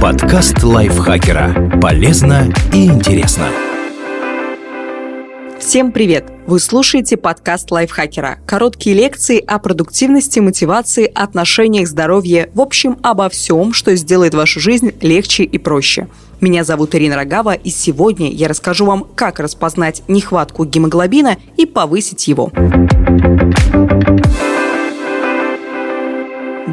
Подкаст лайфхакера. Полезно и интересно. Всем привет! Вы слушаете подкаст лайфхакера. Короткие лекции о продуктивности, мотивации, отношениях, здоровье, в общем, обо всем, что сделает вашу жизнь легче и проще. Меня зовут Ирина Рогава, и сегодня я расскажу вам, как распознать нехватку гемоглобина и повысить его.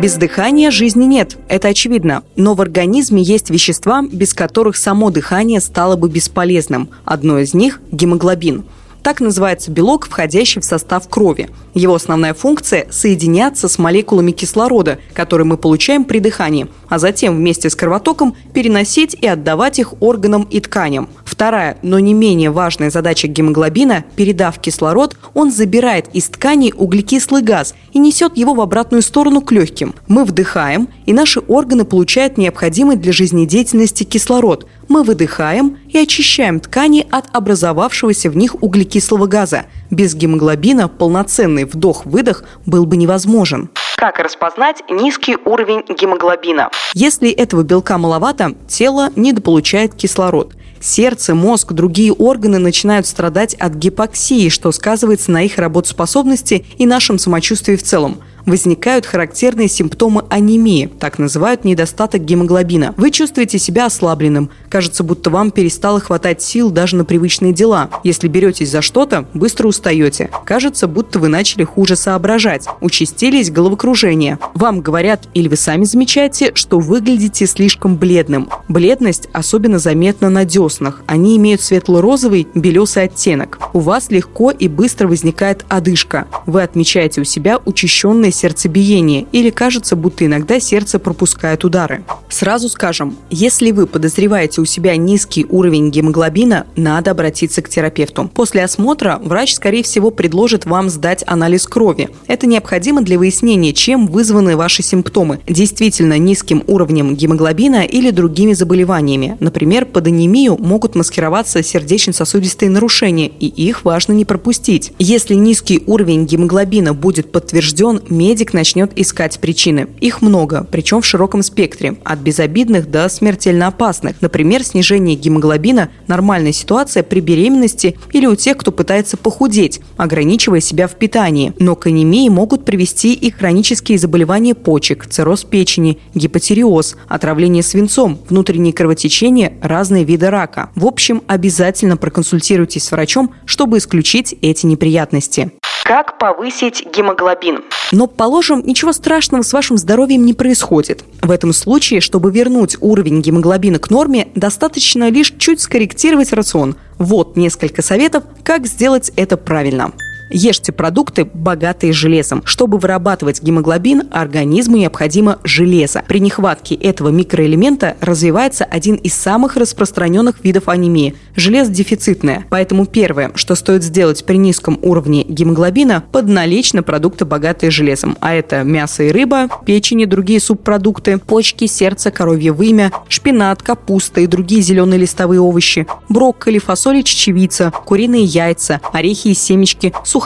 Без дыхания жизни нет, это очевидно. Но в организме есть вещества, без которых само дыхание стало бы бесполезным. Одно из них – гемоглобин – так называется белок, входящий в состав крови. Его основная функция – соединяться с молекулами кислорода, которые мы получаем при дыхании, а затем вместе с кровотоком переносить и отдавать их органам и тканям. Вторая, но не менее важная задача гемоглобина – передав кислород, он забирает из тканей углекислый газ и несет его в обратную сторону к легким. Мы вдыхаем, и наши органы получают необходимый для жизнедеятельности кислород – мы выдыхаем и очищаем ткани от образовавшегося в них углекислого газа. Без гемоглобина полноценный вдох-выдох был бы невозможен. Как распознать низкий уровень гемоглобина? Если этого белка маловато, тело недополучает кислород. Сердце, мозг, другие органы начинают страдать от гипоксии, что сказывается на их работоспособности и нашем самочувствии в целом возникают характерные симптомы анемии, так называют недостаток гемоглобина. Вы чувствуете себя ослабленным, кажется, будто вам перестало хватать сил даже на привычные дела. Если беретесь за что-то, быстро устаете. Кажется, будто вы начали хуже соображать. Участились головокружения. Вам говорят или вы сами замечаете, что выглядите слишком бледным. Бледность особенно заметна на деснах. Они имеют светло-розовый, белесый оттенок. У вас легко и быстро возникает одышка. Вы отмечаете у себя учащенное сердцебиение или кажется, будто иногда сердце пропускает удары. Сразу скажем, если вы подозреваете у себя низкий уровень гемоглобина, надо обратиться к терапевту. После осмотра врач, скорее всего, предложит вам сдать анализ крови. Это необходимо для выяснения, чем вызваны ваши симптомы. Действительно низким уровнем гемоглобина или другими заболеваниями. Например, под анемию могут маскироваться сердечно-сосудистые нарушения, и их важно не пропустить. Если низкий уровень гемоглобина будет подтвержден медик начнет искать причины. Их много, причем в широком спектре, от безобидных до смертельно опасных. Например, снижение гемоглобина – нормальная ситуация при беременности или у тех, кто пытается похудеть, ограничивая себя в питании. Но к анемии могут привести и хронические заболевания почек, цирроз печени, гипотериоз, отравление свинцом, внутренние кровотечения, разные виды рака. В общем, обязательно проконсультируйтесь с врачом, чтобы исключить эти неприятности. Как повысить гемоглобин? Но, положим, ничего страшного с вашим здоровьем не происходит. В этом случае, чтобы вернуть уровень гемоглобина к норме, достаточно лишь чуть скорректировать рацион. Вот несколько советов, как сделать это правильно. Ешьте продукты, богатые железом. Чтобы вырабатывать гемоглобин, организму необходимо железо. При нехватке этого микроэлемента развивается один из самых распространенных видов анемии – железодефицитная. Поэтому первое, что стоит сделать при низком уровне гемоглобина – подналечь на продукты, богатые железом. А это мясо и рыба, печень и другие субпродукты, почки, сердце, коровье вымя, шпинат, капуста и другие зеленые листовые овощи, брокколи, фасоль и чечевица, куриные яйца, орехи и семечки, сухофрукты.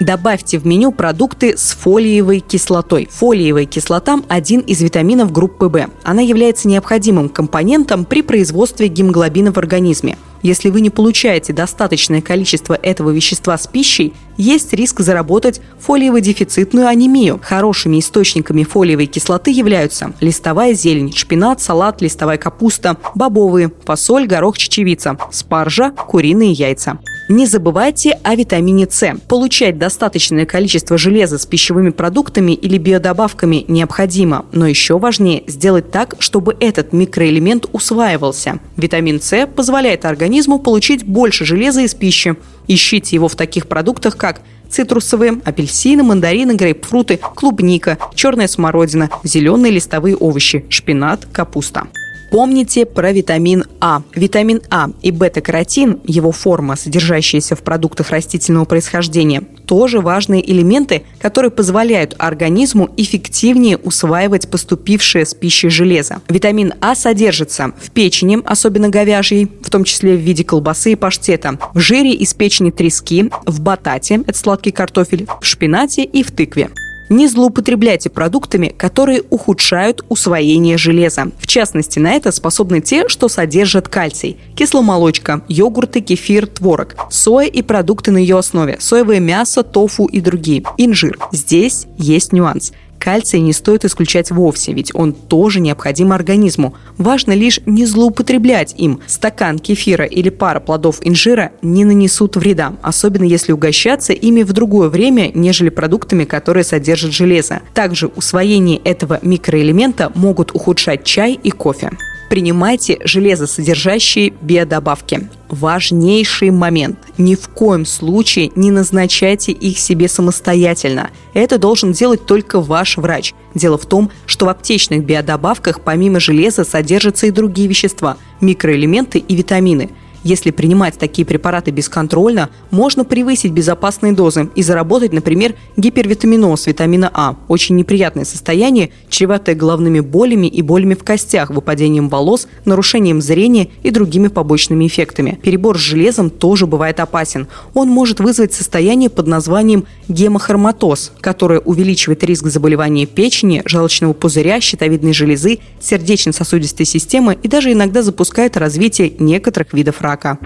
Добавьте в меню продукты с фолиевой кислотой. Фолиевая кислота – один из витаминов группы В. Она является необходимым компонентом при производстве гемоглобина в организме. Если вы не получаете достаточное количество этого вещества с пищей, есть риск заработать фолиево-дефицитную анемию. Хорошими источниками фолиевой кислоты являются листовая зелень, шпинат, салат, листовая капуста, бобовые, фасоль, горох, чечевица, спаржа, куриные яйца. Не забывайте о витамине С. Получать достаточное количество железа с пищевыми продуктами или биодобавками необходимо, но еще важнее сделать так, чтобы этот микроэлемент усваивался. Витамин С позволяет организму получить больше железа из пищи. Ищите его в таких продуктах, как цитрусовые, апельсины, мандарины, грейпфруты, клубника, черная смородина, зеленые листовые овощи, шпинат, капуста. Помните про витамин А. Витамин А и бета-каротин, его форма, содержащаяся в продуктах растительного происхождения, тоже важные элементы, которые позволяют организму эффективнее усваивать поступившее с пищей железо. Витамин А содержится в печени, особенно говяжьей, в том числе в виде колбасы и паштета, в жире из печени трески, в батате, это сладкий картофель, в шпинате и в тыкве. Не злоупотребляйте продуктами, которые ухудшают усвоение железа. В частности, на это способны те, что содержат кальций. Кисломолочка, йогурты, кефир, творог, соя и продукты на ее основе, соевое мясо, тофу и другие, инжир. Здесь есть нюанс – Кальций не стоит исключать вовсе, ведь он тоже необходим организму. Важно лишь не злоупотреблять им. Стакан кефира или пара плодов инжира не нанесут вреда, особенно если угощаться ими в другое время, нежели продуктами, которые содержат железо. Также усвоение этого микроэлемента могут ухудшать чай и кофе. Принимайте железосодержащие биодобавки. Важнейший момент. Ни в коем случае не назначайте их себе самостоятельно. Это должен делать только ваш врач. Дело в том, что в аптечных биодобавках помимо железа содержатся и другие вещества, микроэлементы и витамины – если принимать такие препараты бесконтрольно, можно превысить безопасные дозы и заработать, например, гипервитаминоз витамина А. Очень неприятное состояние, чреватое головными болями и болями в костях, выпадением волос, нарушением зрения и другими побочными эффектами. Перебор с железом тоже бывает опасен. Он может вызвать состояние под названием гемохроматоз, которое увеличивает риск заболевания печени, желчного пузыря, щитовидной железы, сердечно-сосудистой системы и даже иногда запускает развитие некоторых видов рака рака.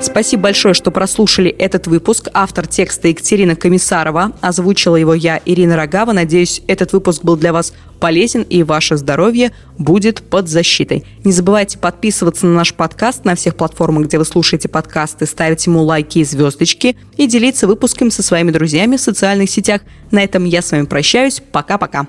Спасибо большое, что прослушали этот выпуск. Автор текста Екатерина Комиссарова. Озвучила его я, Ирина Рогава. Надеюсь, этот выпуск был для вас полезен и ваше здоровье будет под защитой. Не забывайте подписываться на наш подкаст на всех платформах, где вы слушаете подкасты, ставить ему лайки и звездочки и делиться выпуском со своими друзьями в социальных сетях. На этом я с вами прощаюсь. Пока-пока.